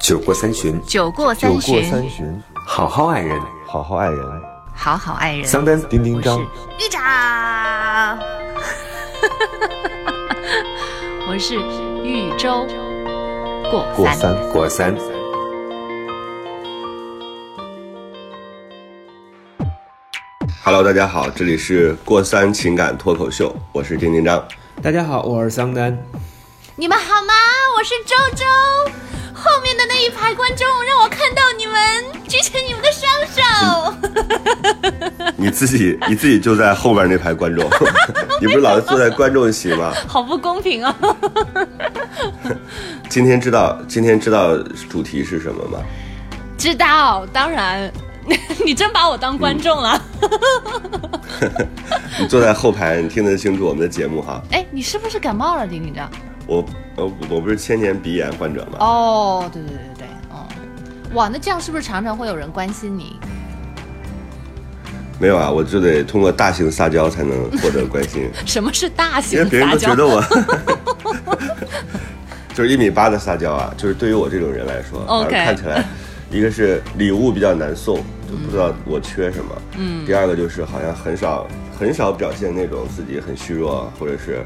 酒过三巡，酒过酒过三巡，好好爱人。好好爱人。好好爱人。桑丹，丁丁张，玉长，我是豫州过三。过三。过三。Hello，大家好，这里是过三情感脱口秀，我是丁丁张。大家好，我是桑丹。你们好吗？我是周周。后面的那一排观众让我看到你们，举起你们的双手。你自己你自己就在后边那排观众，你不是老是坐在观众席吗？好不公平啊！今天知道今天知道主题是什么吗？知道，当然，你真把我当观众了。你坐在后排，你听得清楚我们的节目哈。哎，你是不是感冒了，丁丁张？我我我不是千年鼻炎患者吗？哦，对对对对对，哦，哇，那这样是不是常常会有人关心你？没有啊，我就得通过大型撒娇才能获得关心，什么是大型撒娇别人都 觉？得我 就是一米八的撒娇啊，就是对于我这种人来说，OK 啊看起来一个是礼物比较难送，就不知道我缺什么，嗯，第二个就是好像很少很少表现那种自己很虚弱或者是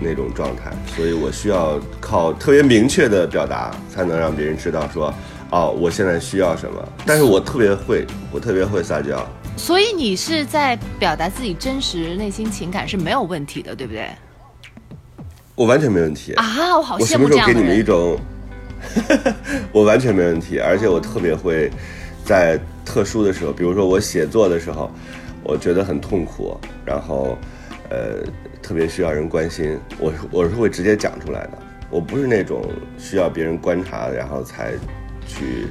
那种状态，所以我需要靠特别明确的表达，才能让别人知道说，哦，我现在需要什么。但是我特别会，我特别会撒娇，所以你是在表达自己真实内心情感是没有问题的，对不对？我完全没问题啊，我好羡慕什么时候给。你们一种，我完全没问题，而且我特别会在特殊的时候，比如说我写作的时候，我觉得很痛苦，然后呃特别需要人关心，我是我是会直接讲出来的，我不是那种需要别人观察然后才去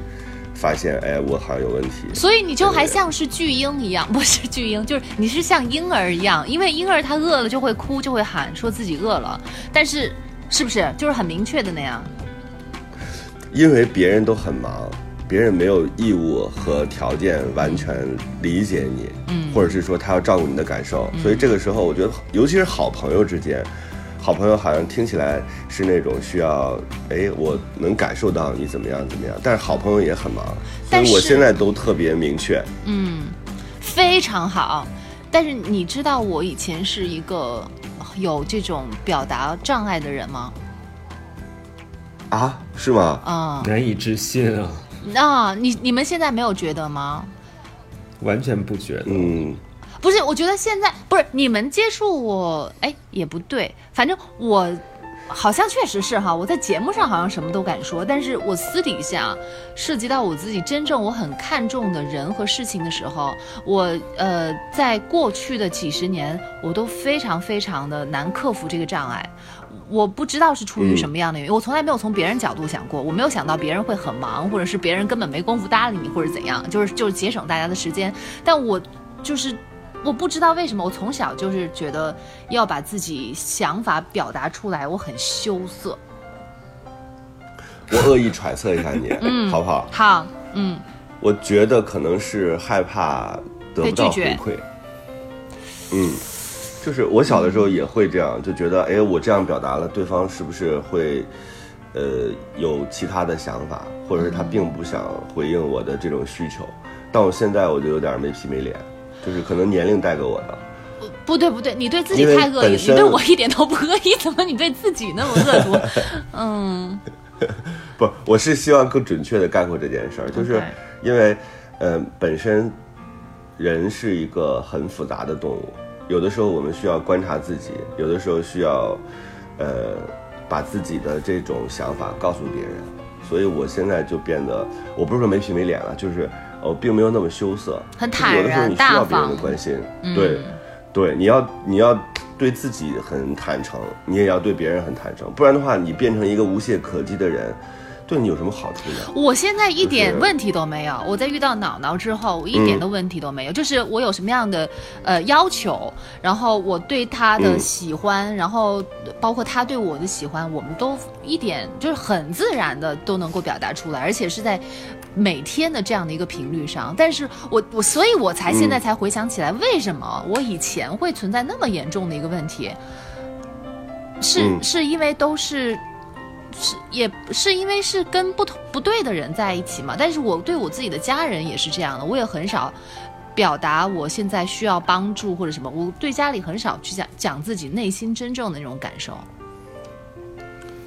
发现，哎，我好像有问题。所以你就还像是巨婴一样，不是巨婴，就是你是像婴儿一样，因为婴儿他饿了就会哭，就会喊，说自己饿了，但是是不是就是很明确的那样？因为别人都很忙，别人没有义务和条件完全理解你，嗯，或者是说他要照顾你的感受，所以这个时候我觉得，尤其是好朋友之间，好朋友好像听起来是那种需要，哎，我能感受到你怎么样怎么样，但是好朋友也很忙，所但是以我现在都特别明确，嗯非常好。但是你知道我以前是一个有这种表达障碍的人吗？啊，是吗？啊、难以置信啊，那你你们现在没有觉得吗？完全不觉得。嗯，不是，我觉得现在不是你们接触我，哎，也不对，反正我好像确实是哈，我在节目上好像什么都敢说，但是我私底下涉及到我自己真正我很看重的人和事情的时候，我呃，在过去的几十年，我都非常非常的难克服这个障碍。我不知道是出于什么样的原因，我从来没有从别人角度想过，我没有想到别人会很忙，或者是别人根本没工夫搭理你，或者怎样，就是就是节省大家的时间。但我就是我不知道为什么，我从小就是觉得要把自己想法表达出来，我很羞涩。我恶意揣测一下你，好不好？好，嗯，我觉得可能是害怕得不到回馈。嗯，就是我小的时候也会这样，就觉得，哎，我这样表达了，对方是不是会，呃，有其他的想法，或者是他并不想回应我的这种需求。但我现在我就有点没皮没脸，就是可能年龄带给我的。不对不对，你对自己太恶意，你对我一点都不恶意，怎么你对自己那么恶毒？嗯，不，我是希望更准确的概括这件事儿，就是因为，呃，本身人是一个很复杂的动物，有的时候我们需要观察自己，有的时候需要，呃，把自己的这种想法告诉别人，所以我现在就变得，我不是说没皮没脸了，就是我并没有那么羞涩，很就是有的时候坦然你需要别人的关心，对，对，你要你要对自己很坦诚，你也要对别人很坦诚，不然的话，你变成一个无懈可击的人，对你有什么好处呢？我现在一点问题都没有。我在遇到脑脑之后，我一点嗯的问题都没有。就是我有什么样的呃要求，然后我对他的嗯喜欢，然后包括他对我的喜欢，我们都一点就是很自然的都能够表达出来，而且是在每天的这样的一个频率上。但是我我所以，我才现在才回想起来，为什么我以前会存在那么严重的一个问题，是、嗯是因为都是。是也是因为是跟不同不对的人在一起嘛，但是我对我自己的家人也是这样的，我也很少表达我现在需要帮助或者什么，我对家里很少去讲讲自己内心真正的那种感受。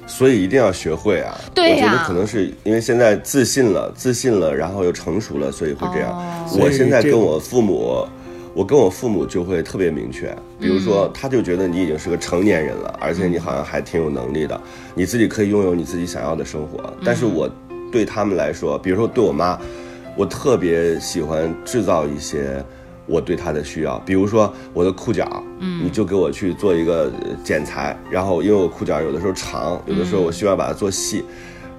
所以一定要学会啊！对呀我觉得可能是因为现在自信了，自信了，然后又成熟了，所以会这样。哦我现在跟我父母，我跟我父母就会特别明确，比如说，嗯他就觉得你已经是个成年人了，而且你好像还挺有能力的，你自己可以拥有你自己想要的生活。但是我对他们来说，比如说对我妈，我特别喜欢制造一些。我对她的需要，比如说我的裤脚，嗯，你就给我去做一个呃剪裁，然后因为我裤脚有的时候长，有的时候我需要把它做细，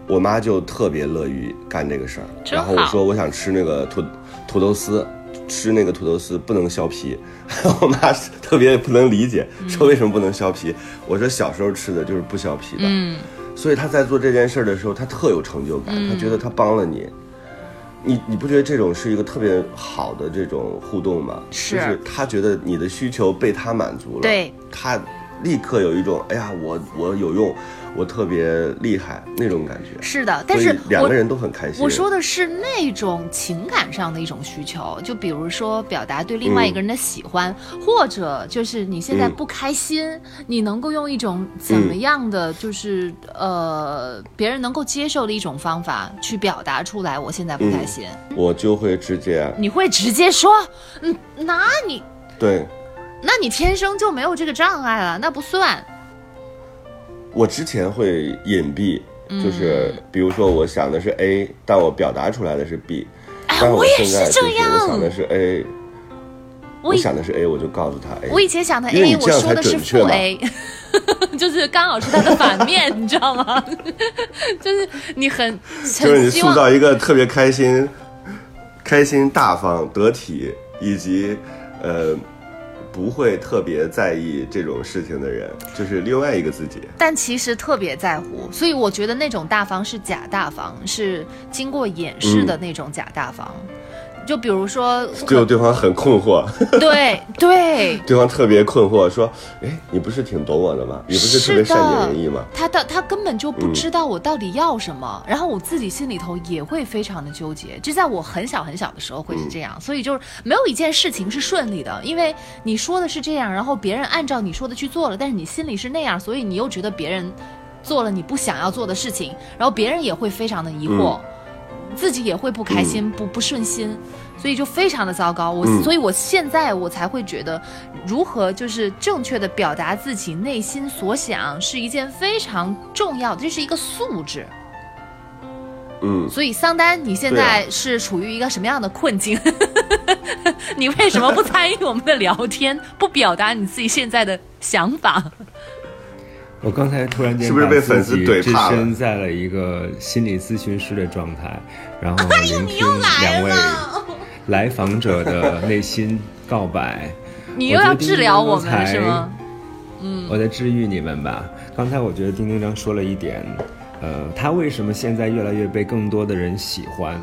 我妈就特别乐于干这个事儿。然后我说我想吃那个土土豆丝，吃那个土豆丝不能削皮，我妈是特别不能理解，说为什么不能削皮？我说小时候吃的就是不削皮的，嗯，所以她在做这件事儿的时候，她特有成就感，她觉得她帮了你。你你不觉得这种是一个特别好的这种互动吗？是就是他觉得你的需求被他满足了，对，他立刻有一种哎呀，我我有用，我特别厉害那种感觉。是的，但是两个人都很开心。我说的是那种情感上的一种需求，就比如说表达对另外一个人的喜欢，或者就是你现在嗯不开心，你能够用一种怎么样的，就是、呃别人能够接受的一种方法去表达出来，我现在不开心，我就会直接你会直接说，嗯，那你对那你天生就没有这个障碍了，那不算。我之前会隐蔽，嗯就是比如说我想的是 A，但我表达出来的是 B，但哎我也现在就是是这样我想的是 A，我想的是 A，我就告诉他 A。我以前想的 A，我说的是负 A，就是刚好是它的反面，你知道吗？就是你很就是你塑造一个特别开心、开心、大方、得体，以及呃不会特别在意这种事情的人，就是另外一个自己。但其实特别在乎，所以我觉得那种大方是假大方，是经过掩饰的那种假大方。就比如说，最后对方很困惑，对对，对方特别困惑，说：“哎，你不是挺懂我的吗？你不是特别善解人意吗？”他到他根本就嗯不知道我到底要什么，然后我自己心里头也会非常的纠结。就在我很小很小的时候会是这样，所以就是没有一件事情是顺利的，因为你说的是这样，然后别人按照你说的去做了，但是你心里是那样，所以你又觉得别人做了你不想要做的事情，然后别人也会非常的疑惑，自己也会不开心、不不顺心。所以就非常的糟糕，我、嗯所以我现在我才会觉得，如何就是正确的表达自己内心所想是一件非常重要的，这是一个素质。嗯，所以桑丹，你现在是处于一个什么样的困境？你为什么不参与我们的聊天，不表达你自己现在的想法？我刚才突然间是不是把被粉丝自己置怼怕了身在了一个心理咨询师的状态，然后 聆听两位来访者的内心告白。你又要治疗我们是吗？我在治愈你们吧。刚才我觉得丁丁张说了一点，呃，他为什么现在越来越被更多的人喜欢？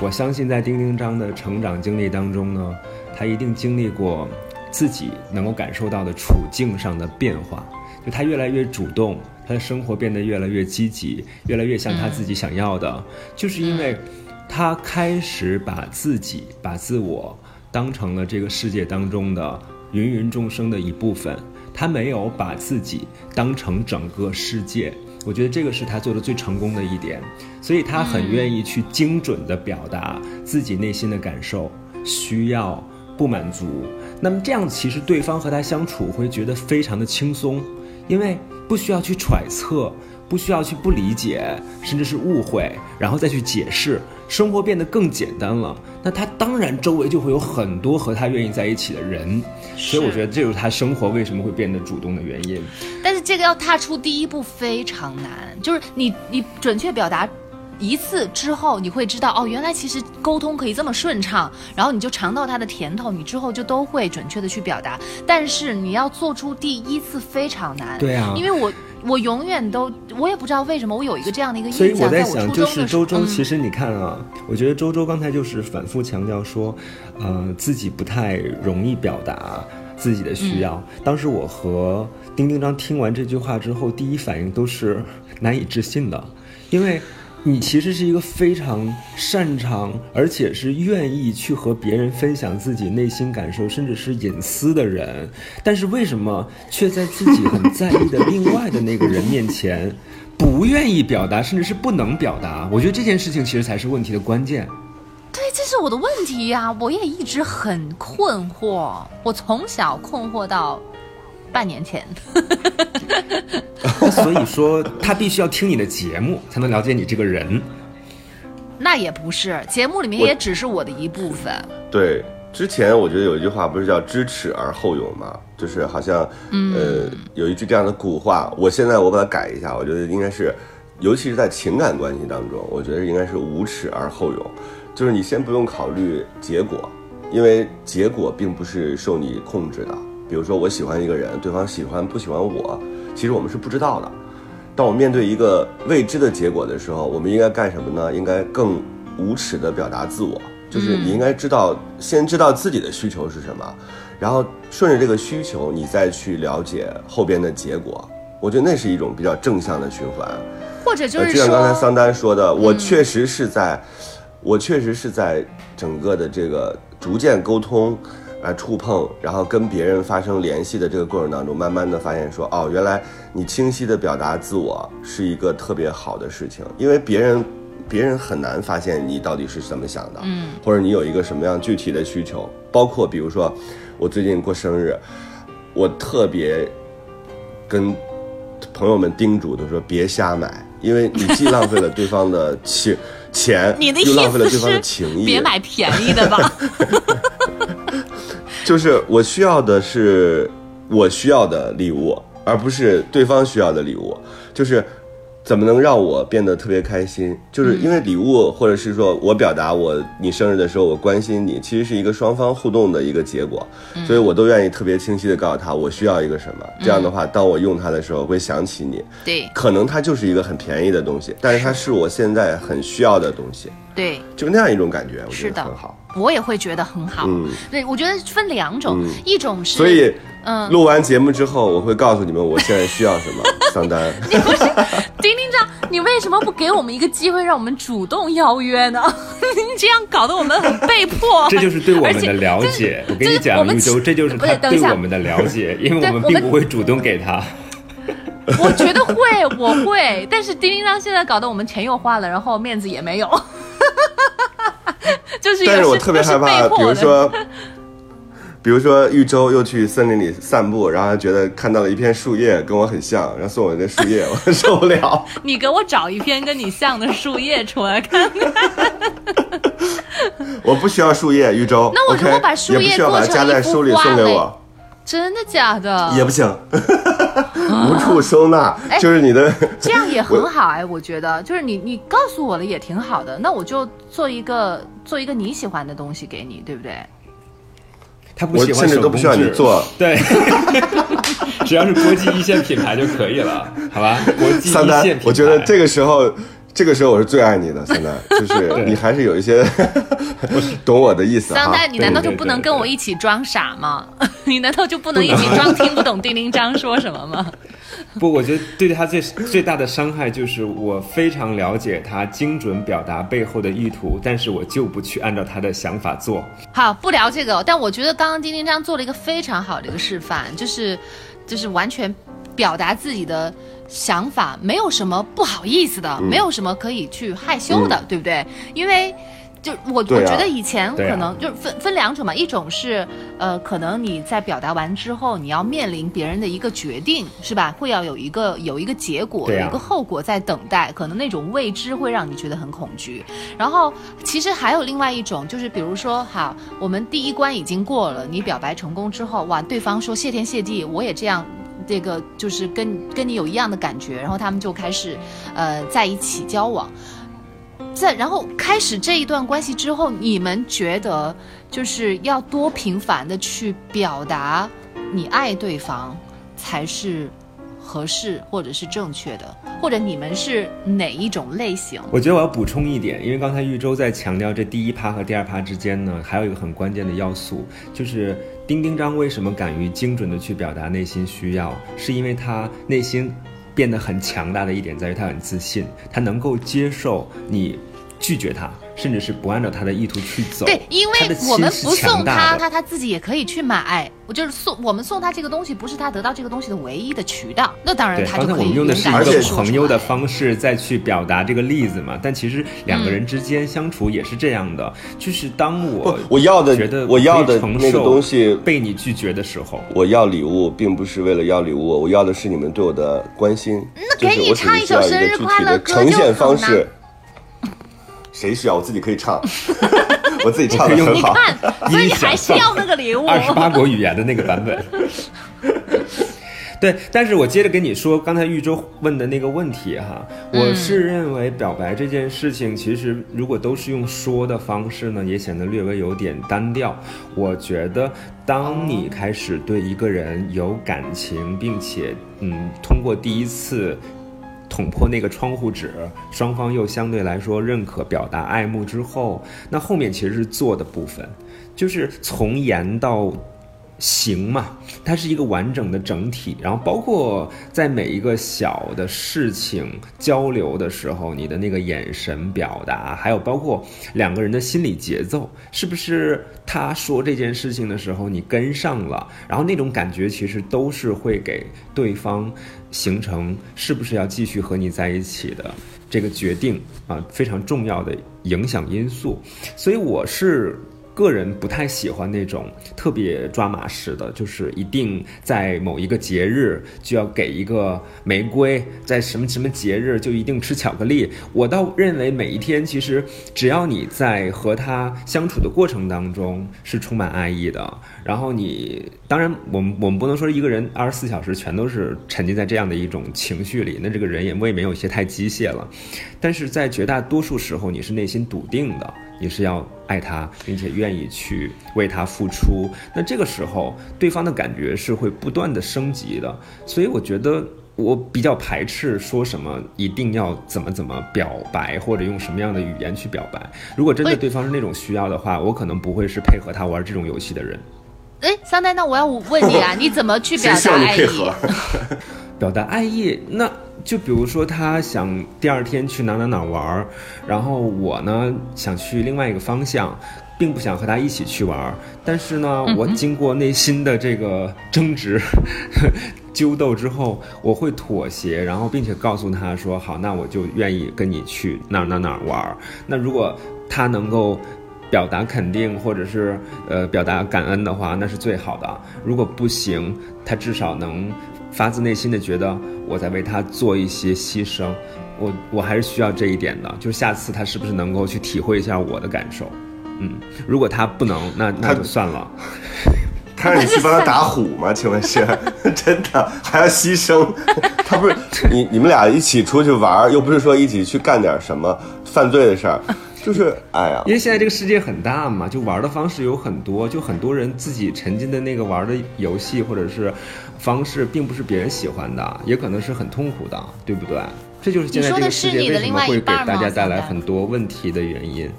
我相信在丁丁张的成长经历当中呢，他一定经历过自己能够感受到的处境上的变化，就他越来越主动，他的生活变得越来越积极，越来越像他自己想要的，就是因为他开始把自己、把自我当成了这个世界当中的芸芸众生的一部分，他没有把自己当成整个世界。我觉得这个是他做的最成功的一点，所以他很愿意去精准的表达自己内心的感受、需要、不满足。那么这样，其实对方和他相处会觉得非常的轻松，因为不需要去揣测，不需要去不理解，甚至是误会，然后再去解释，生活变得更简单了。那他当然周围就会有很多和他愿意在一起的人，所以我觉得这就是他生活为什么会变得主动的原因。但是这个要踏出第一步非常难，就是你你准确表达一次之后，你会知道哦，原来其实沟通可以这么顺畅，然后你就尝到它的甜头，你之后就都会准确的去表达。但是你要做出第一次非常难，对啊因为我我永远都我也不知道为什么我有一个这样的一个所以印象，在我想，初就是周中的时候，周，嗯其实你看啊，我觉得周周刚才就是反复强调说，呃，自己不太容易表达自己的需要。嗯当时我和丁丁章听完这句话之后，第一反应都是难以置信的，因为。你其实是一个非常擅长，而且是愿意去和别人分享自己内心感受，甚至是隐私的人。但是为什么却在自己很在意的另外的那个人面前，不愿意表达，甚至是不能表达？我觉得这件事情其实才是问题的关键。对，这是我的问题呀！我也一直很困惑，我从小困惑到。半年前，所以说他必须要听你的节目才能了解你这个人。那也不是，节目里面也只是我的一部分。对，之前我觉得有一句话不是叫“知耻而后勇”吗？就是好像，呃，有一句这样的古话。我现在我把它改一下，我觉得应该是，尤其是在情感关系当中，我觉得应该是“无耻而后勇”。就是你先不用考虑结果，因为结果并不是受你控制的。比如说，我喜欢一个人，对方喜欢不喜欢我，其实我们是不知道的。当我面对一个未知的结果的时候，我们应该干什么呢？应该更无耻的表达自我，就是你应该知道，先知道自己的需求是什么，然后顺着这个需求，你再去了解后边的结果。我觉得那是一种比较正向的循环。或者就是就像刚才桑丹说的，我确实是在，我确实是在整个的这个逐渐沟通。来触碰，然后跟别人发生联系的这个过程当中，慢慢的发现说，哦，原来你清晰的表达自我是一个特别好的事情，因为别人，别人很难发现你到底是怎么想的，嗯，或者你有一个什么样具体的需求，包括比如说，我最近过生日，我特别跟朋友们叮嘱的说，别瞎买，因为你既浪费了对方的情 钱，又浪费了对方的情谊，别买便宜的吧。就是我需要的是我需要的礼物，而不是对方需要的礼物。就是怎么能让我变得特别开心？就是因为礼物，或者是说我表达我你生日的时候我关心你，其实是一个双方互动的一个结果。所以我都愿意特别清晰的告诉他我需要一个什么。这样的话，当我用它的时候会想起你。对，可能它就是一个很便宜的东西，但是它是我现在很需要的东西。对，就那样一种感觉，我觉得很好。我也会觉得很好。嗯，对，我觉得分两种，一种是，所以，嗯，录完节目之后，我会告诉你们我现在需要什么，桑丹。你不是丁丁长，你为什么不给我们一个机会，让我们主动邀约呢？你这样搞得我们很被迫。这就是对我们的了解。我跟你讲，玉州，这就是他对我们的了解，因为我们并不会主动给他。我觉得会，我会，但是丁丁章现在搞得我们钱又花了，然后面子也没有。就是，但是我特别害怕，比如说，比如说玉州又去森林里散步，然后觉得看到了一片树叶跟我很像，然后送我那树叶，我受不了。你给我找一片跟你像的树叶出来看看。我不需要树叶，玉州。那我如果把树叶做成在书里送给我。真的假的？也不行，无处收纳，就是你的。这样也很好哎，我觉得，就是你你告诉我了也挺好的，那我就做一个做一个你喜欢的东西给你，对不对？他不喜欢，甚至都不需要你做，对，只要是国际一线品牌就可以了，好吧？国际一线品牌，我觉得这个时候。这个时候我是最爱你的，桑丹，就是你还是有一些 懂我的意思。桑代，你难道就不能跟我一起装傻吗？你难道就不能一起装听不懂丁丁章说什么吗？不，我觉得对他最最大的伤害就是我非常了解他精准表达背后的意图，但是我就不去按照他的想法做。好，不聊这个，但我觉得刚刚丁丁章做了一个非常好的一个示范，就是就是完全表达自己的。想法没有什么不好意思的，没有什么可以去害羞的，对不对？因为，就我我觉得以前可能就是分分两种嘛，一种是呃，可能你在表达完之后，你要面临别人的一个决定，是吧？会要有一个有一个结果，有一个后果在等待，可能那种未知会让你觉得很恐惧。然后，其实还有另外一种，就是比如说，好，我们第一关已经过了，你表白成功之后，哇，对方说谢天谢地，我也这样。这个就是跟跟你有一样的感觉，然后他们就开始，呃，在一起交往，在然后开始这一段关系之后，你们觉得就是要多频繁的去表达你爱对方才是合适或者是正确的，或者你们是哪一种类型？我觉得我要补充一点，因为刚才玉州在强调这第一趴和第二趴之间呢，还有一个很关键的要素，就是。丁丁章为什么敢于精准的去表达内心需要？是因为他内心变得很强大的一点在于他很自信，他能够接受你拒绝他，甚至是不按照他的意图去走。对，因为我们不送他，他他自己也可以去买。我就是送我们送他这个东西，不是他得到这个东西的唯一的渠道。那当然，刚才他就可以我们用的是一个朋友的方式再去表达这个例子嘛，但其实两个嗯人之间相处也是这样的，就是当我我要的觉得我要的那个东西被你拒绝的时候，我要礼物，并不是为了要礼物，我要的是你们对我的关心。那给你唱一首生日快乐歌呈现方就好式。谁需要？我自己可以唱，我自己唱的很好。看，所以你还是要那个礼物。二十八国语言的那个版本。对，但是我接着跟你说，刚才玉州问的那个问题哈，我是认为表白这件事情，其实如果都是用说的方式呢，也显得略微有点单调。我觉得，当你开始对一个人有感情，并且嗯，通过第一次。捅破那个窗户纸，双方又相对来说认可、表达爱慕之后，那后面其实是做的部分，就是从言到行嘛，它是一个完整的整体。然后包括在每一个小的事情交流的时候，你的那个眼神表达，还有包括两个人的心理节奏，是不是他说这件事情的时候你跟上了，然后那种感觉其实都是会给对方形成是不是要继续和你在一起的这个决定啊非常重要的影响因素。所以我是。个人不太喜欢那种特别抓马式的，就是一定在某一个节日就要给一个玫瑰，在什么什么节日就一定吃巧克力。我倒认为每一天其实只要你在和他相处的过程当中是充满爱意的，然后你当然我们 我们不能说一个人二十四小时全都是沉浸在这样的一种情绪里，那这个人也未免有些太机械了。但是在绝大多数时候，你是内心笃定的。你是要爱他，并且愿意去为他付出，那这个时候对方的感觉是会不断的升级的。所以我觉得我比较排斥说什么一定要怎么怎么表白，或者用什么样的语言去表白。如果真的对方是那种需要的话，我可能不会是配合他玩这种游戏的人。哎，桑丹，那我要问你啊，你怎么去表达爱意？表达爱意，那就比如说他想第二天去哪哪哪玩儿，然后我呢想去另外一个方向，并不想和他一起去玩儿，但是呢，我经过内心的这个争执。纠斗之后，我会妥协，然后并且告诉他说：“好，那我就愿意跟你去哪儿哪儿哪儿玩儿。”那如果他能够表达肯定或者是呃表达感恩的话，那是最好的。如果不行，他至少能发自内心的觉得我在为他做一些牺牲。我我还是需要这一点的，就是下次他是不是能够去体会一下我的感受？嗯，如果他不能，那那就算了。他让你去帮他打虎吗？请问是 真的还要牺牲？他不是你你们俩一起出去玩儿，又不是说一起去干点什么犯罪的事儿，就是哎呀因，为现在这个世界很大嘛，就玩的方式有很多，就很多人自己沉浸的那个玩的游戏或者是方式，并不是别人喜欢的，也可能是很痛苦的，对不对？这就是现在这个世界为什么会给大家带来很多问题的原因。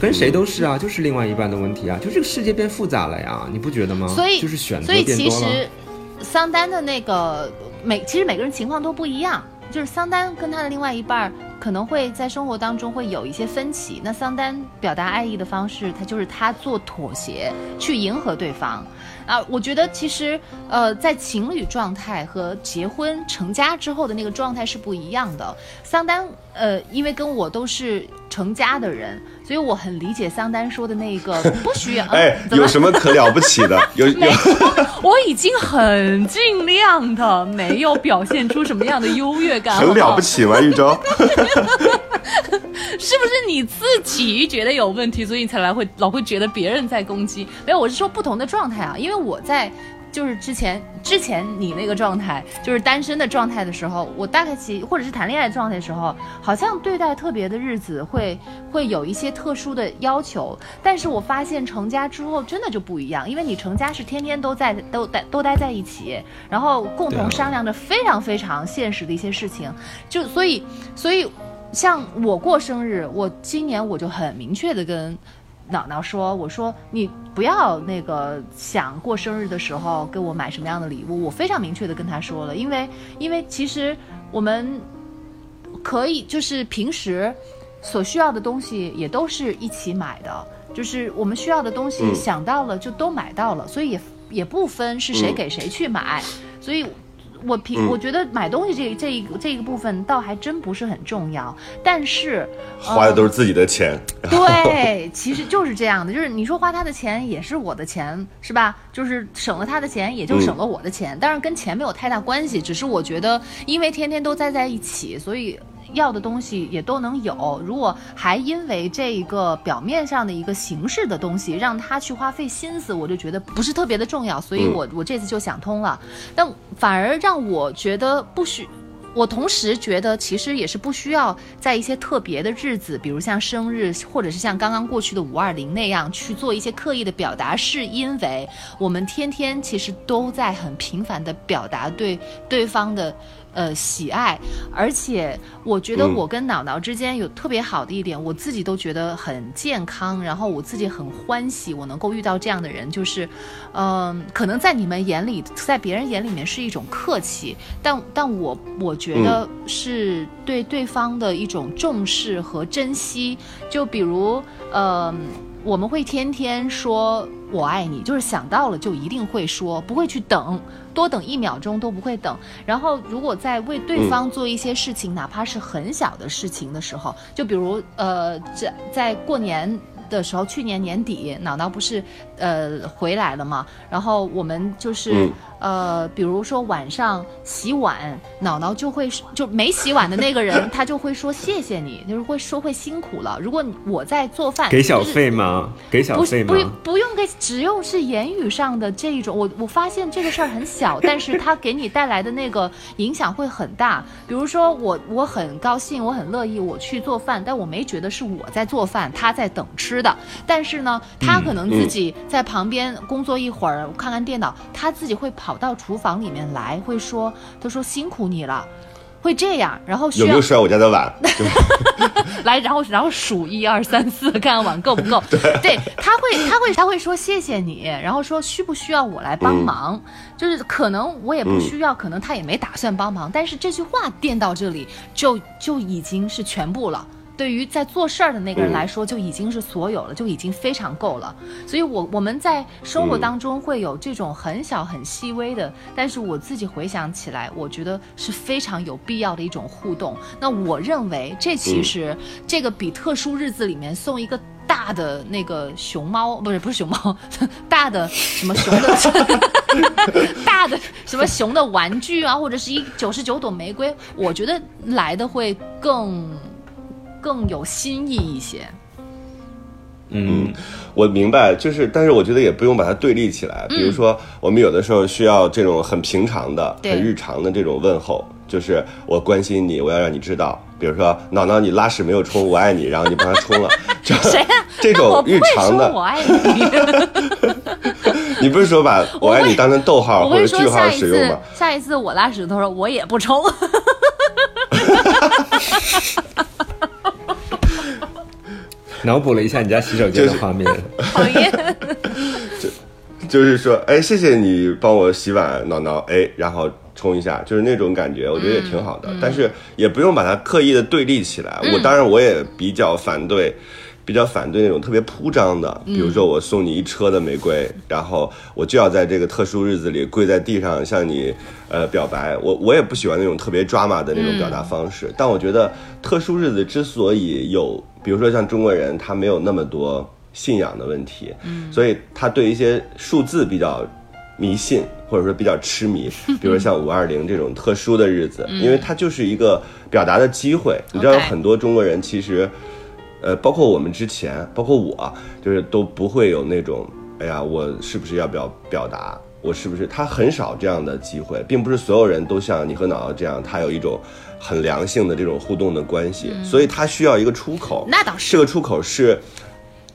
跟谁都是啊，就是另外一半的问题啊，就这个世界变复杂了呀，你不觉得吗？所以就是选择所以变多了。其实桑丹的那个每其实每个人情况都不一样，就是桑丹跟他的另外一半儿可能会在生活当中会有一些分歧。那桑丹表达爱意的方式，他就是他做妥协，去迎合对方。啊，我觉得其实呃，在情侣状态和结婚成家之后的那个状态是不一样的。桑丹呃，因为跟我都是成家的人，所以我很理解桑丹说的那个 不需要。哎，有什么可了不起的？有有，我已经很尽量的没有表现出什么样的优越感，很了不起吗？玉州，是不是你自己觉得有问题，所以你才来会老会觉得别人在攻击？没有，我是说不同的状态啊，因为我在。就是之前之前你那个状态，就是单身的状态的时候，我大概其或者是谈恋爱状态的时候，好像对待特别的日子会会有一些特殊的要求。但是我发现成家之后真的就不一样，因为你成家是天天都在都待都待在一起，然后共同商量着非常非常现实的一些事情，就所以所以像我过生日，我今年我就很明确的跟脑脑说，我说你不要那个想过生日的时候给我买什么样的礼物，我非常明确的跟他说了，因为因为其实我们可以就是平时所需要的东西也都是一起买的，就是我们需要的东西嗯想到了就都买到了，所以也也不分是谁嗯给谁去买，所以。我平、嗯我觉得买东西这这一个这一个部分倒还真不是很重要，但是花的都是自己的钱，对，其实就是这样的，就是你说花他的钱也是我的钱，是吧？就是省了他的钱，也就省了我的钱，当然跟钱没有太大关系，只是我觉得因为天天都待在一起，所以。要的东西也都能有，如果还因为这一个表面上的一个形式的东西让他去花费心思，我就觉得不是特别的重要，所以我我这次就想通了，但反而让我觉得不需。我同时觉得，其实也是不需要在一些特别的日子，比如像生日，或者是像刚刚过去的五二零那样去做一些刻意的表达，是因为我们天天其实都在很频繁的表达对对方的。呃，喜爱，而且我觉得嗯。我跟脑脑之间有特别好的一点，我自己都觉得很健康，然后我自己很欢喜，我能够遇到这样的人，就是，嗯、可能在你们眼里，在别人眼里面是一种客气，但但我我觉得是对对方的一种重视和珍惜。就比如，呃，我们会天天说“我爱你”，就是想到了就一定会说，不会去等，多等一秒钟都不会等。然后，如果在为对方做一些事情，哪怕是很小的事情的时候，就比如呃，在在过年。的时候，去年年底，脑脑不是呃回来了嘛？然后我们就是、嗯呃，比如说晚上洗碗，脑脑就会就没洗碗的那个人，他就会说谢谢你，就是会说会辛苦了。如果我在做饭，给小就是费吗？给小费吗不不？用不用给，只用是言语上的这一种。我我发现这个事儿很小，但是他给你带来的那个影响会很大。比如说我我很高兴，我很乐意我去做饭，但我没觉得是我在做饭，他在等吃的。但是呢，他可能自己在旁边工作一会儿，看看电脑，他自己会跑到厨房里面来，会说他说辛苦你了。会这样，然后需要有没有摔我家的碗？就来，然后然后数一二三四，看碗够不够。对，他会他会他会说谢谢你，然后说需不需要我来帮忙？就是可能我也不需要，可能他也没打算帮忙，但是这句话垫到这里就就已经是全部了。对于在做事儿的那个人来说，就已经是所有了，就已经非常够了。所以我我们在生活当中会有这种很小很细微的，但是我自己回想起来，我觉得是非常有必要的一种互动。那我认为这其实这个比特殊日子里面送一个。大的那个熊猫不是不是熊猫，大的什么熊的，大的什么熊的玩具啊，或者是一九十九朵玫瑰，我觉得来的会更更有新意一些。嗯，我明白，就是，但是我觉得也不用把它对立起来。比如说，我们有的时候需要这种很平常的、对很日常的这种问候，就是我关心你，我要让你知道。比如说，脑脑你拉屎没有冲，我爱你，然后你帮他冲了，这谁呀、这种日常的我爱你，你不是说把 我爱你当成逗号或者句号使用吗？下一次我拉屎的时候我也不冲。脑补了一下你家洗手间的画面，讨厌。就是说，哎，谢谢你帮我洗碗，挠挠，哎，然后冲一下，就是那种感觉，我觉得也挺好的。但是也不用把它刻意的对立起来。我当然我也比较反对，比较反对那种特别铺张的，比如说我送你一车的玫瑰，然后我就要在这个特殊日子里跪在地上向你呃表白。我我也不喜欢那种特别 drama 的那种表达方式。但我觉得特殊日子之所以有，比如说像中国人，他没有那么多。信仰的问题，嗯，所以他对一些数字比较迷信，或者说比较痴迷，比如说像五二零这种特殊的日子，因为它就是一个表达的机会。你知道，有很多中国人其实，呃，包括我们之前，包括我，就是都不会有那种，哎呀，我是不是要表表达？我是不是？他很少这样的机会，并不是所有人都像你和脑脑这样，他有一种很良性的这种互动的关系，所以他需要一个出口。那倒是这个出口是，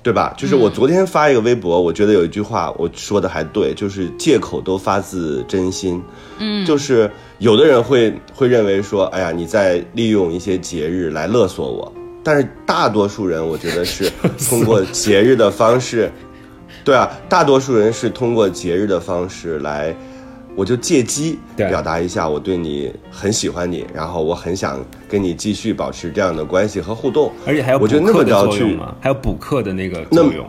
对吧？就是我昨天发一个微博，我觉得有一句话我说的还对，就是借口都发自真心。嗯，就是有的人会会认为说，哎呀，你在利用一些节日来勒索我，但是大多数人我觉得是 通过节日的方式，对啊，大多数人是通过节日的方式来，我就借机表达一下我对你很喜欢你，然后我很想跟你继续保持这样的关系和互动，而且还有补我觉得那么就要去还有补课的那个那作用。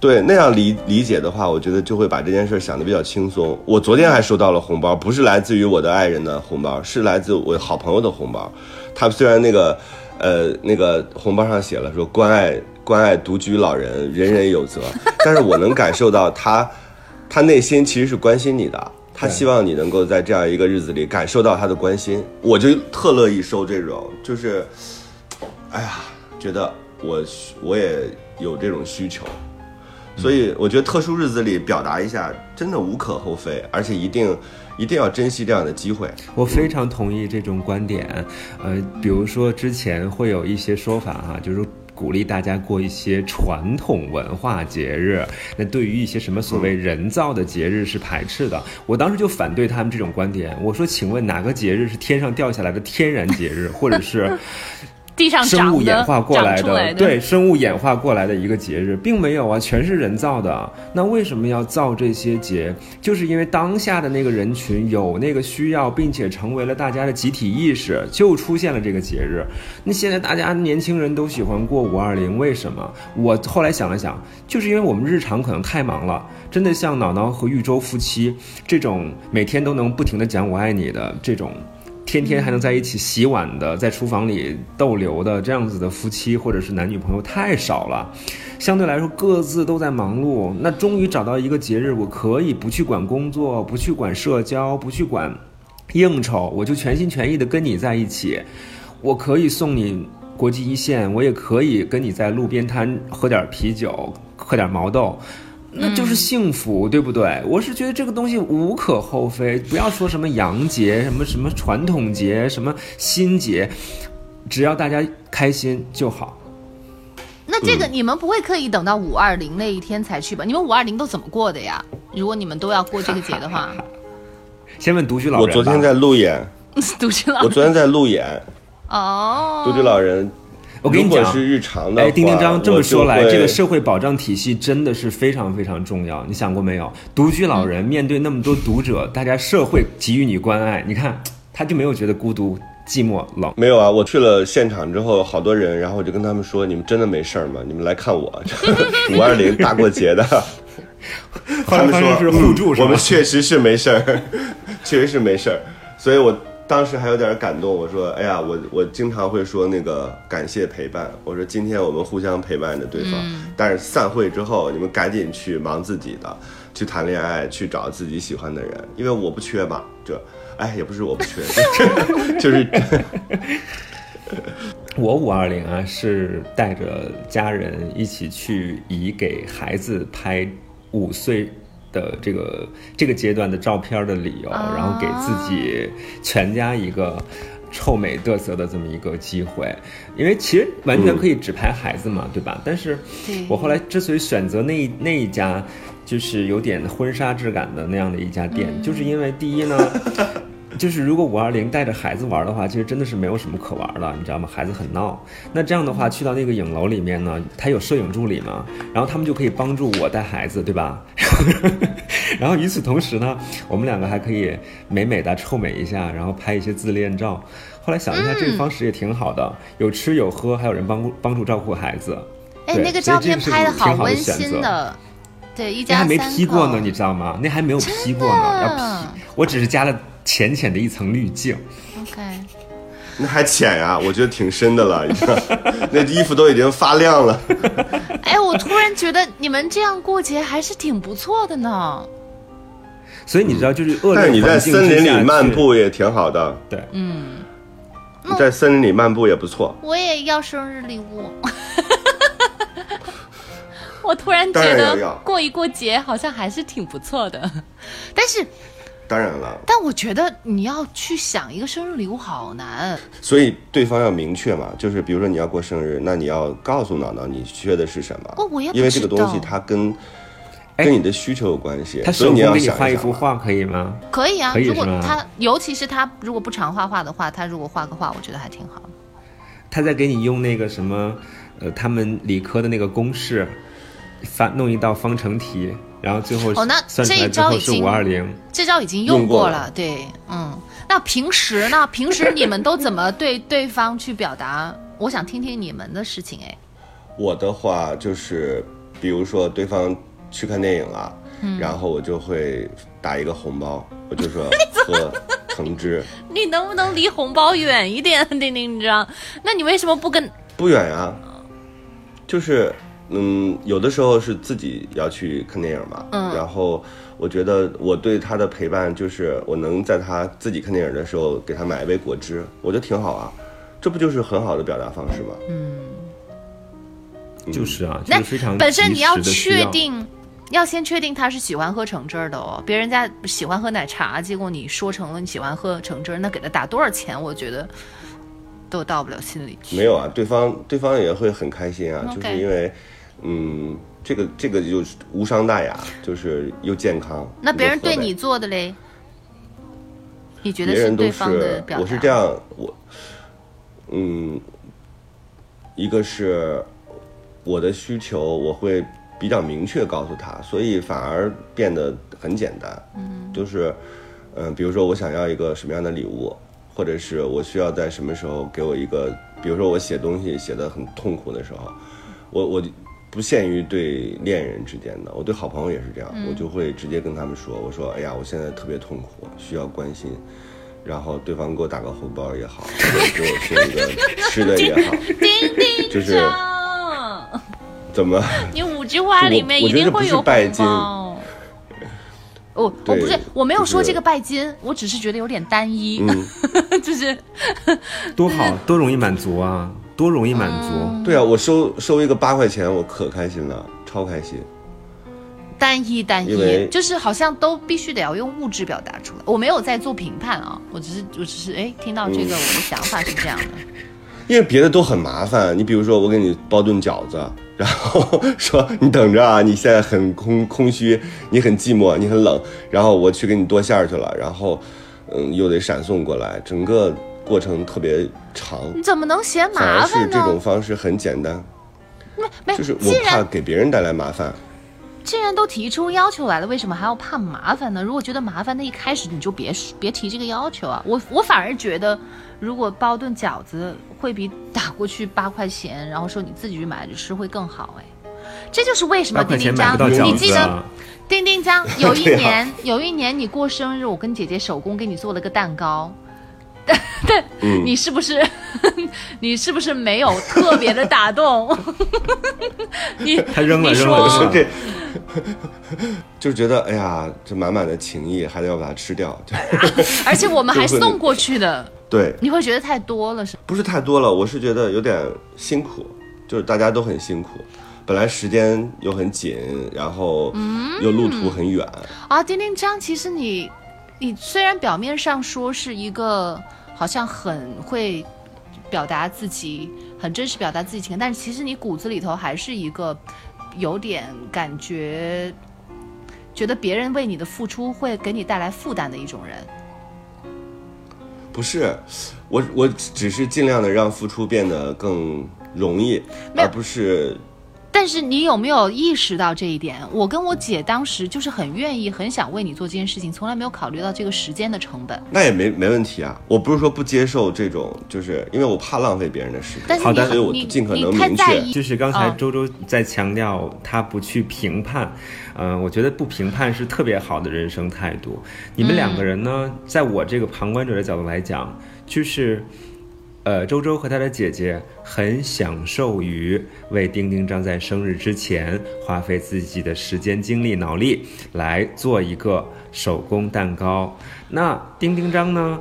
对那样理理解的话，我觉得就会把这件事想的比较轻松。我昨天还收到了红包，不是来自于我的爱人的红包，是来自我好朋友的红包。他虽然那个呃那个红包上写了说关爱关爱独居老人，人人有责，但是我能感受到他他内心其实是关心你的。他希望你能够在这样一个日子里感受到他的关心，我就特乐意收这种，就是，哎呀，觉得我需我也有这种需求，所以我觉得特殊日子里表达一下，真的无可厚非，而且一定一定要珍惜这样的机会。我非常同意这种观点，呃，比如说之前会有一些说法哈、就是鼓励大家过一些传统文化节日，那对于一些什么所谓人造的节日是排斥的。我当时就反对他们这种观点，我说，请问哪个节日是天上掉下来的天然节日，或者是？地上生物演化过来的，来的，对，生物演化过来的一个节日，并没有啊，全是人造的。那为什么要造这些节？就是因为当下的那个人群有那个需要，并且成为了大家的集体意识，就出现了这个节日。那现在大家年轻人都喜欢过五二零，为什么？我后来想了想，就是因为我们日常可能太忙了，真的像脑脑和玉州夫妻这种每天都能不停的讲我爱你的这种。天天还能在一起洗碗的，在厨房里逗留的这样子的夫妻或者是男女朋友太少了，相对来说各自都在忙碌。那终于找到一个节日，我可以不去管工作，不去管社交，不去管应酬，我就全心全意的跟你在一起。我可以送你国际一线，我也可以跟你在路边摊喝点啤酒，喝点毛豆。那就是幸福，对不对？我是觉得这个东西无可厚非，不要说什么洋节、什么什么传统节、什么新节，只要大家开心就好。那这个你们不会刻意等到五二零那一天才去吧？你们五二零都怎么过的呀？如果你们都要过这个节的话，先问独居老人。我昨天在路演，独居老人我昨天在路演，哦，独居老人。我跟你讲是日常的，哎，丁丁章这么说来，这个社会保障体系真的是非常非常重要。你想过没有？独居老人面对那么多读者，大家社会给予你关爱，你看他就没有觉得孤独、寂寞、冷。没有啊，我去了现场之后，好多人，然后我就跟他们说：“你们真的没事儿吗？你们来看我，五二零大过节的。”他们说是互助，嗯是吧我们确实是没事儿，确实是没事儿，所以我当时还有点感动。我说：“哎呀，我我经常会说那个感谢陪伴。我说今天我们互相陪伴着对方，嗯但是散会之后，你们赶紧去忙自己的，去谈恋爱，去找自己喜欢的人，因为我不缺嘛。这，哎，也不是我不缺，就是 我五二零啊，是带着家人一起去以给孩子拍五岁的这个这个阶段的照片的理由，啊然后给自己全家一个臭美嘚瑟的这么一个机会。因为其实完全可以只拍孩子嘛，对吧？但是我后来之所以选择那那一家。就是有点婚纱质感的那样的一家店，就是因为第一呢，就是如果五二零带着孩子玩的话，其实真的是没有什么可玩的，你知道吗？孩子很闹。那这样的话，去到那个影楼里面呢，他有摄影助理嘛，然后他们就可以帮助我带孩子，对吧？然后与此同时呢，我们两个还可以美美的臭美一下，然后拍一些自恋照。后来想一下，这个方式也挺好的，有吃有喝，还有人帮帮助照顾孩子。哎，对那个照片所以这拍的好的温选择馨的，对，一那还没家三 P 过呢，你知道吗？那还没有 P 过呢，要 P。我只是加了浅浅的一层滤镜。OK，那还浅呀、我觉得挺深的了，已经，那衣服都已经发亮了。哎，我突然觉得你们这样过节还是挺不错的呢。所以你知道，就是恶劣但是你在森林里漫，步也挺好的，对，你在森林里漫步也不错。我也要生日礼物。我突然觉得过一过节好像还是挺不错的，但是当然了，但我觉得你要去想一个生日礼物好难。所以对方要明确嘛，就是比如说你要过生日，那你要告诉脑脑你缺的是什么。哦我也因为这个东西它跟哎跟你的需求有关系，他所以你要手工给你想一想。画一幅画可以吗？可以啊，如果他，尤其是他如果不常画画的话，他如果画个画，我觉得还挺好。他在给你用那个什么，呃，他们理科的那个公式，发弄一道方程题，然后最后哦那这一招已经五二零。这招已经用过了，过对，嗯。那平时呢？平时你们都怎么对对方去表达？我想听听你们的事情，哎，我的话就是，比如说对方去看电影了，嗯然后我就会打一个红包，我就说喝橙汁，你能不能离红包远一点，丁丁你知道？那你为什么不跟？不远呀、就是嗯，有的时候是自己要去看电影嘛，嗯然后我觉得我对他的陪伴就是我能在他自己看电影的时候给他买一杯果汁，我觉得挺好啊，这不就是很好的表达方式吗？嗯就是啊，就那是非常本身你要确定，要先确定他是喜欢喝橙汁儿的哦。别人家喜欢喝奶茶，结果你说成了你喜欢喝橙汁儿，那给他打多少钱？我觉得都到不了心里去。没有啊，对方对方也会很开心啊就是因为，嗯，这个这个就是无伤大雅，就是又健康。那别人对你做的嘞？你觉得是对方的表达？我是这样，我，嗯，一个是我的需求，我会比较明确告诉他，所以反而变得很简单。嗯，就是，嗯、比如说我想要一个什么样的礼物，或者是我需要在什么时候给我一个，比如说我写东西写的很痛苦的时候，我我不限于对恋人之间的，我对好朋友也是这样，我就会直接跟他们说，我说，哎呀，我现在特别痛苦，需要关心。然后对方给我打个红包也好，或 者给我送一个吃的也好，就是，怎么？你五句话里面一定会有拜金红包。我我不是我没有说这个拜金，我只是觉得有点单一，嗯，就是。多好，多容易满足啊，多容易满足。嗯对啊，我收收一个八块钱，我可开心了，超开心。单一单一，因为就是好像都必须得要用物质表达出来。我没有在做评判啊，我只是我只是哎听到这个，我的想法是这样的。因为别的都很麻烦，你比如说我给你包顿饺子，然后说 你等着啊，你现在很空空虚，你很寂寞，你很冷，然后我去给你剁馅儿去了，然后嗯又得闪送过来，整个过程特别长，你怎么能嫌麻烦呢？这种方式很简单，没没就是我怕给别人带来麻烦。既然都提出要求来了，为什么还要怕麻烦呢？如果觉得麻烦，那一开始你就别别提这个要求啊。我我反而觉得，如果包顿饺子会比打过去八块钱，然后说你自己去买着吃会更好哎。这就是为什么丁丁张买不到，你记得！丁丁张有一 年，有一年你过生日，我跟姐姐手工给你做了个蛋糕，但但、嗯你是不是 你是不是没有特别的打动？你他扔了你扔了说就觉得哎呀，这满满的情谊还得要把它吃掉，就而且我们还送过去的，对，你会觉得太多了是吗？不是太多了，我是觉得有点辛苦，就是大家都很辛苦，本来时间又很紧，然后又路途很远，啊，丁丁张，其实你你虽然表面上说是一个好像很会表达自己、很真实表达自己情感，但是其实你骨子里头还是一个有点感觉，觉得别人为你的付出会给你带来负担的一种人。不是，我我只是尽量的让付出变得更容易，而不是但是你有没有意识到这一点？我跟我姐当时就是很愿意、很想为你做这件事情，从来没有考虑到这个时间的成本。那也没没问题啊。我不是说不接受这种，就是因为我怕浪费别人的时间，好的所以我你尽可能明确。就是刚才嗯周周在强调他不去评判，嗯、我觉得不评判是特别好的人生态度。你们两个人呢，在我这个旁观者的角度来讲，就是，呃，周周和他的姐姐很享受于为丁丁张在生日之前花费自己的时间、精力、脑力来做一个手工蛋糕。那丁丁张呢？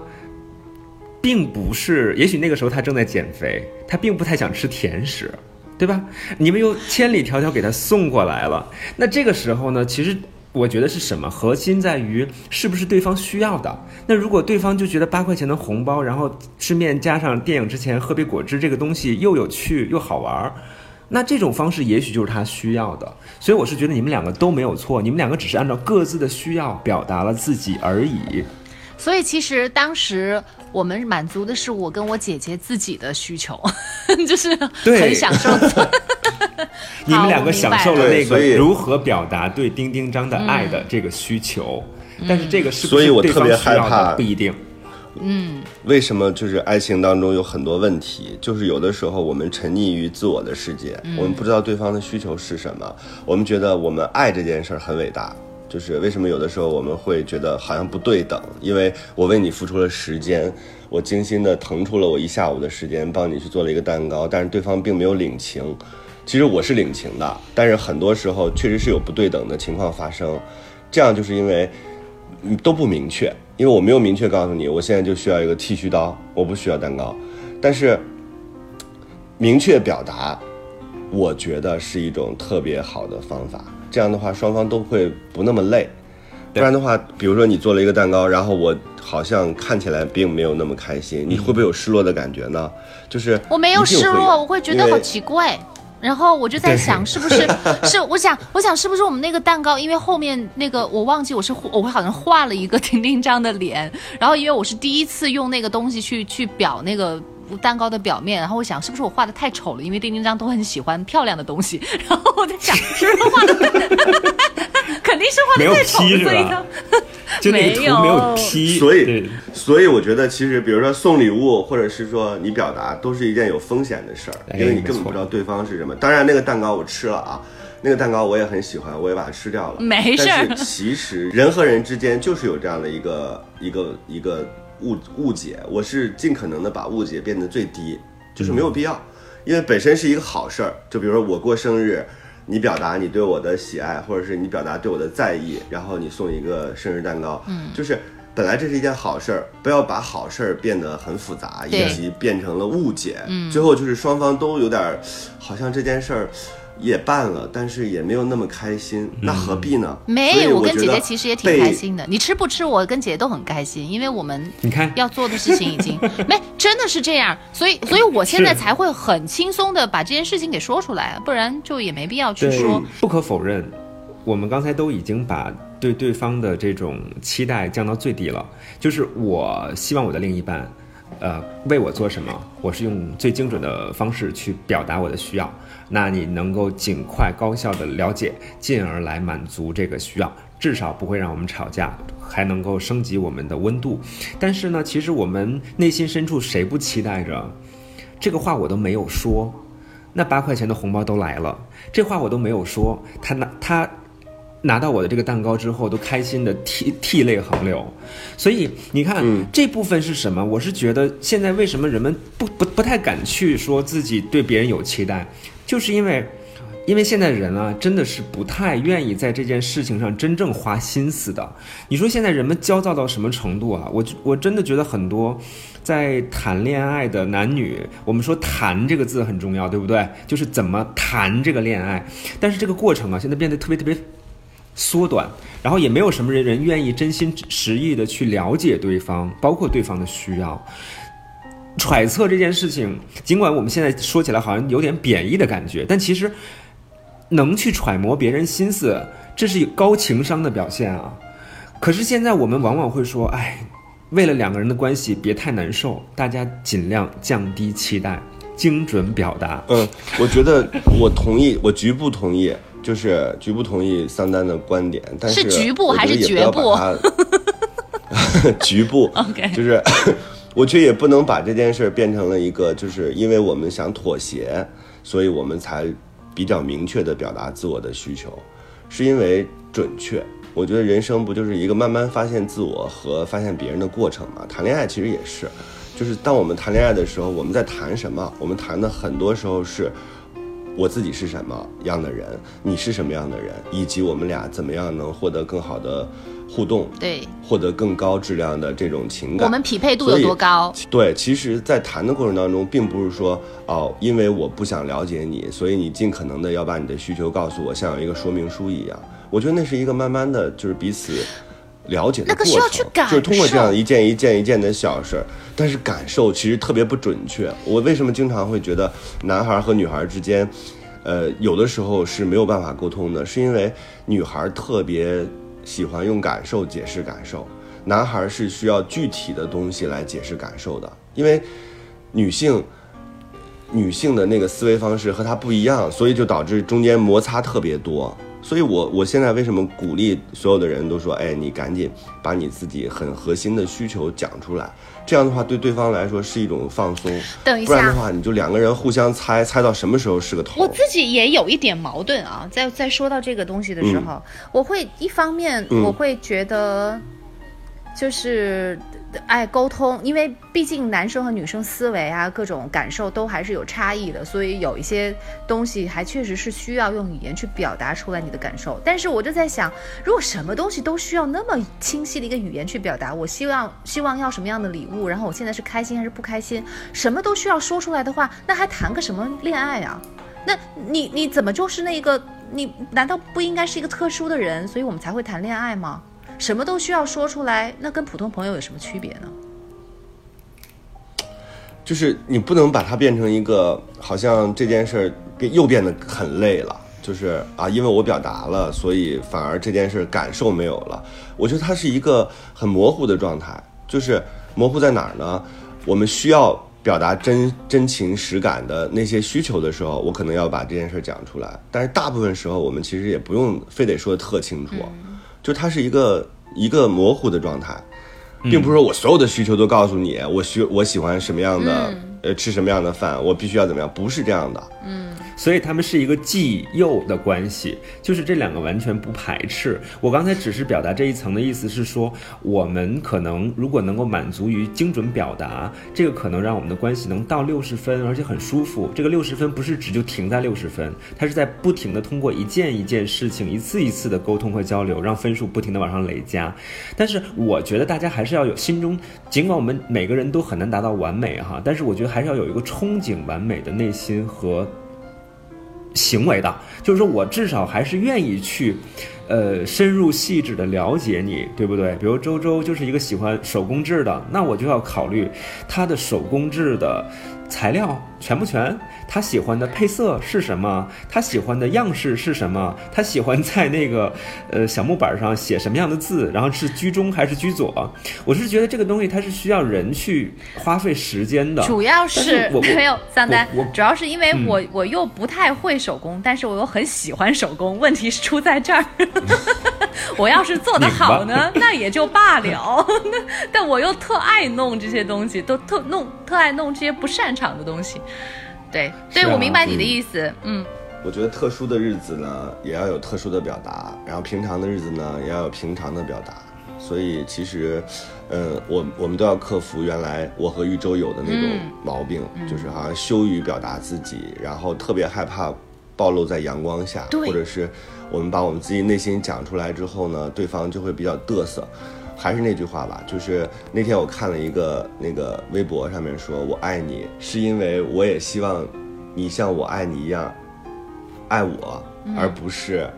并不是，也许那个时候他正在减肥，他并不太想吃甜食，对吧？你们又千里迢迢给他送过来了，那这个时候呢，其实我觉得是什么？核心在于是不是对方需要的。那如果对方就觉得八块钱的红包，然后吃面加上电影之前喝杯果汁，这个东西又有趣又好玩儿。那这种方式也许就是他需要的，所以我是觉得你们两个都没有错，你们两个只是按照各自的需要表达了自己而已。所以其实当时我们满足的是我跟我姐姐自己的需求，就是很享受做。你们两个享受了那个如何表达对丁丁张的爱的这个需求，但是这个是不所以是对我特别方需要害怕的不一定。嗯为什么就是爱情当中有很多问题？就是有的时候我们沉溺于自我的世界，我们不知道对方的需求是什么，我们觉得我们爱这件事儿很伟大。就是为什么有的时候我们会觉得好像不对等？因为我为你付出了时间，我精心的腾出了我一下午的时间帮你去做了一个蛋糕，但是对方并没有领情。其实我是领情的，但是很多时候确实是有不对等的情况发生。这样就是因为嗯都不明确，因为我没有明确告诉你，我现在就需要一个剃须刀，我不需要蛋糕。但是明确表达，我觉得是一种特别好的方法。这样的话，双方都会不那么累。不然的话，比如说你做了一个蛋糕，然后我好像看起来并没有那么开心，你会不会有失落的感觉呢？就是我没有失落，我会觉得好奇怪。然后我就在想，是不是 是？我想，我想是不是我们那个蛋糕，因为后面那个我忘记我是我好像画了一个丁丁张的脸，然后因为我是第一次用那个东西去去表那个。蛋糕的表面，然后我想是不是我画的太丑了？因为丁丁张都很喜欢漂亮的东西，然后我在想是不是画的，肯定是画的太丑了，P 是所以吧，就那个图没有所以对，所以我觉得，其实比如说送礼物，或者是说你表达，都是一件有风险的事儿，哎因为你根本不知道对方是什么。当然，那个蛋糕我吃了啊，那个蛋糕我也很喜欢，我也把它吃掉了。没事儿但是其实人和人之间就是有这样的一个一个一个误误解，我是尽可能的把误解变得最低，就是没有必要，因为本身是一个好事儿。就比如说我过生日。你表达你对我的喜爱，或者是你表达对我的在意，然后你送一个生日蛋糕，嗯，就是本来这是一件好事儿，不要把好事儿变得很复杂，以及变成了误解，嗯，最后就是双方都有点儿，好像这件事儿也办了，但是也没有那么开心，那何必呢？没有，我我跟姐姐其实也挺开心的。你吃不吃，我跟姐姐都很开心，因为我们你看要做的事情已经 没，真的是这样，所以所以我现在才会很轻松的把这件事情给说出来，不然就也没必要去说。，不可否认，我们刚才都已经把对对方的这种期待降到最低了。就是我希望我的另一半，呃，为我做什么，我是用最精准的方式去表达我的需要。那你能够尽快高效的了解，进而来满足这个需要，至少不会让我们吵架，还能够升级我们的温度。但是呢，其实我们内心深处谁不期待着？这个话我都没有说，那八块钱的红包都来了，这话我都没有说，他拿他拿到我的这个蛋糕之后，都开心的涕涕泪横流。所以你看、这部分是什么？我是觉得现在为什么人们不不不太敢去说自己对别人有期待，就是因为。因为现在人啊，真的是不太愿意在这件事情上真正花心思的。你说现在人们焦躁到什么程度啊？我我真的觉得很多在谈恋爱的男女，我们说“谈”这个字很重要，对不对？就是怎么谈这个恋爱。但是这个过程啊，现在变得特别特别缩短，然后也没有什么人人愿意真心实意的去了解对方，包括对方的需要。揣测这件事情，尽管我们现在说起来好像有点贬义的感觉，但其实能去揣摩别人心思，这是高情商的表现啊。可是现在我们往往会说，哎，为了两个人的关系别太难受，大家尽量降低期待，精准表达。嗯，我觉得我同意，我局部同意，就是局部同意桑丹的观点，但是局部还是得也要绝部 局部 OK 就是我觉得也不能把这件事儿变成了一个，就是因为我们想妥协，所以我们才比较明确的表达自我的需求，是因为准确。我觉得人生不就是一个慢慢发现自我和发现别人的过程嘛？谈恋爱其实也是，就是当我们谈恋爱的时候，我们在谈什么？我们谈的很多时候是我自己是什么样的人，你是什么样的人，以及我们俩怎么样能获得更好的互动，对获得更高质量的这种情感。我们匹配度有多高？对，其实，在谈的过程当中，并不是说哦，因为我不想了解你，所以你尽可能的要把你的需求告诉我，像有一个说明书一样。我觉得那是一个慢慢的就是彼此了解的过程，那个需要去感就是通过这样一件一件一件的小事儿，但是感受其实特别不准确。我为什么经常会觉得男孩和女孩之间，呃，有的时候是没有办法沟通的，是因为女孩特别喜欢用感受解释感受。男孩是需要具体的东西来解释感受的，因为女性女性的那个思维方式和她不一样，所以就导致中间摩擦特别多。所以我我现在为什么鼓励所有的人都说，哎，你赶紧把你自己很核心的需求讲出来，这样的话对对方来说是一种放松。等一下，不然的话，你就两个人互相猜，猜到什么时候是个头。我自己也有一点矛盾啊，在在说到这个东西的时候，我会一方面嗯我会觉得，就是爱沟通，因为毕竟男生和女生思维啊，各种感受都还是有差异的，所以有一些东西还确实是需要用语言去表达出来你的感受。但是我就在想，如果什么东西都需要那么清晰的一个语言去表达，我希望希望要什么样的礼物，然后我现在是开心还是不开心，什么都需要说出来的话，那还谈个什么恋爱啊？那你你怎么就是那个你难道不应该是一个特殊的人，所以我们才会谈恋爱吗？什么都需要说出来，那跟普通朋友有什么区别呢？就是你不能把它变成一个，好像这件事儿又变得很累了。就是啊，因为我表达了，所以反而这件事儿感受没有了。我觉得它是一个很模糊的状态。就是模糊在哪儿呢？我们需要表达真真情实感的那些需求的时候，我可能要把这件事儿讲出来。但是大部分时候，我们其实也不用非得说的特清楚，就它是一个一个模糊的状态。并不是说我所有的需求都告诉你，我需我喜欢什么样的，呃，吃什么样的饭，我必须要怎么样，不是这样的。所以他们是一个既又的关系，就是这两个完全不排斥。我刚才只是表达这一层的意思是说，我们可能如果能够满足于精准表达，这个可能让我们的关系能到六十分，而且很舒服。这个六十分不是只就停在六十分，它是在不停的通过一件一件事情，一次一次的沟通和交流，让分数不停的往上累加。但是我觉得大家还是要有心中，尽管我们每个人都很难达到完美哈，但是我觉得还是要有一个憧憬完美的内心和行为的，就是说我至少还是愿意去，呃，深入细致的了解你，对不对？比如周周就是一个喜欢手工制的，那我就要考虑他的手工制的材料全不全，他喜欢的配色是什么，他喜欢的样式是什么，他喜欢在那个呃小木板上写什么样的字，然后是居中还是居左？我是觉得这个东西它是需要人去花费时间的，主要但是我我没有桑丹我我，主要是因为我、我又不太会手工，但是我又很喜欢手工。问题是出在这儿，我要是做得好呢，那也就罢了。但我又特爱弄这些东西，都特弄特爱弄这些不擅长的东西。对，对、是啊我明白你的意思。嗯，我觉得特殊的日子呢，也要有特殊的表达，然后平常的日子呢，也要有平常的表达。所以其实，嗯，我我们都要克服原来我和玉州有的那种嗯毛病，就是好像羞于表达自己，然后特别害怕暴露在阳光下，或者是我们把我们自己内心讲出来之后呢，对方就会比较嘚瑟。还是那句话吧，就是那天我看了一个那个微博上面说“我爱你”，是因为我也希望你像我爱你一样爱我，而不是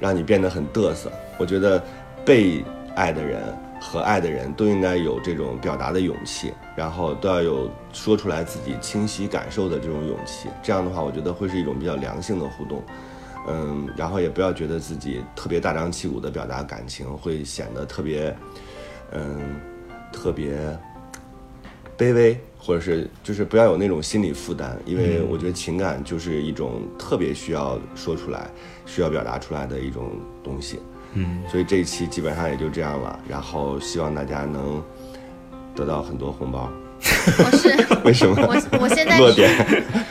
让你变得很嘚瑟。我觉得被爱的人和爱的人都应该有这种表达的勇气，然后都要有说出来自己清晰感受的这种勇气。这样的话，我觉得会是一种比较良性的互动。嗯，然后也不要觉得自己特别大张旗鼓的表达感情，会显得特别，嗯，特别卑微，或者是就是不要有那种心理负担，因为我觉得情感就是一种特别需要说出来、需要表达出来的一种东西。嗯，所以这一期基本上也就这样了，然后希望大家能得到很多红包。我是 为什么？我我现在是落点。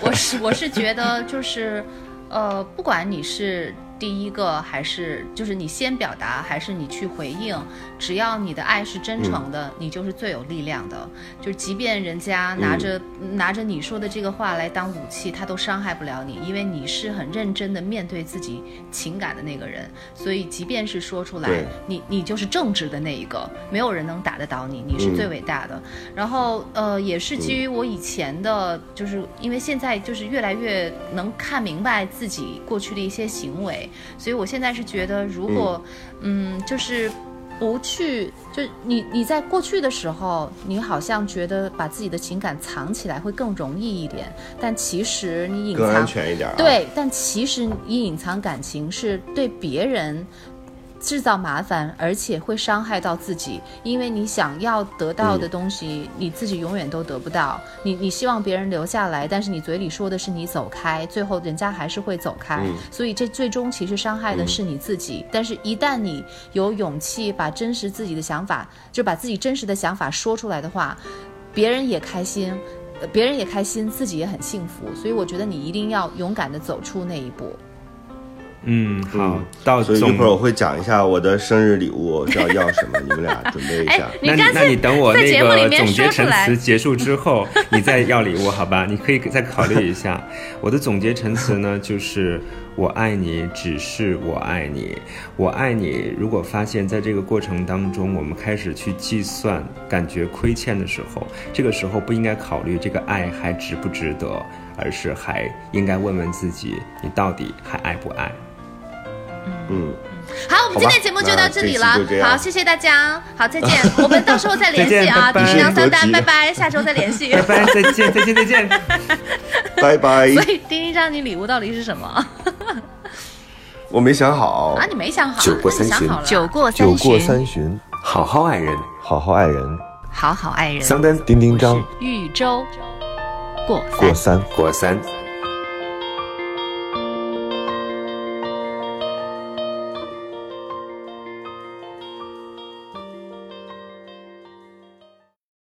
我是我是觉得就是，呃，不管你是第一个还是就是你先表达还是你去回应，只要你的爱是真诚的，你就是最有力量的。就即便人家拿着、拿着你说的这个话来当武器，他都伤害不了你，因为你是很认真的面对自己情感的那个人。所以即便是说出来，你你就是正直的那一个，没有人能打得倒你，你是最伟大的。然后呃，也是基于我以前的，就是因为现在就是越来越能看明白自己过去的一些行为，所以我现在是觉得，如果嗯就是。不去，就你你在过去的时候，你好像觉得把自己的情感藏起来会更容易一点，但其实你隐更安藏全一点啊。，对，但其实你隐藏感情是对别人制造麻烦，而且会伤害到自己，因为你想要得到的东西，你自己永远都得不到。你你希望别人留下来，但是你嘴里说的是你走开，最后人家还是会走开。所以这最终其实伤害的是你自己。但是，一旦你有勇气把真实自己的想法，就把自己真实的想法说出来的话，别人也开心，呃别人也开心，自己也很幸福。所以，我觉得你一定要勇敢的走出那一步。嗯，好，到所以一会儿我会讲一下我的生日礼物是要要什么，你们俩准备一哎下。，那你那你等我那个总结陈词。结束之后，你再要礼物，好吧？你可以再考虑一下。我的总结陈词呢，就是我爱你，只是我爱你，我爱你。如果发现在这个过程当中，我们开始去计算，感觉亏欠的时候，这个时候不应该考虑这个爱还值不值得，而是还应该问问自己，你到底还爱不爱？嗯，好，我们今天节目就到这里了好，谢谢大家。好，再见。我们到时候再联系啊。叮叮当三单，拜拜，下周再联系。拜拜，再见，再见，再见。拜拜所。以丁丁章，你礼物到底是什么我没想好啊？，你没想好？酒过三巡。酒过酒过三巡，好好爱人，好好爱人。好好爱人。桑丹丁丁张豫州过三过三。过三。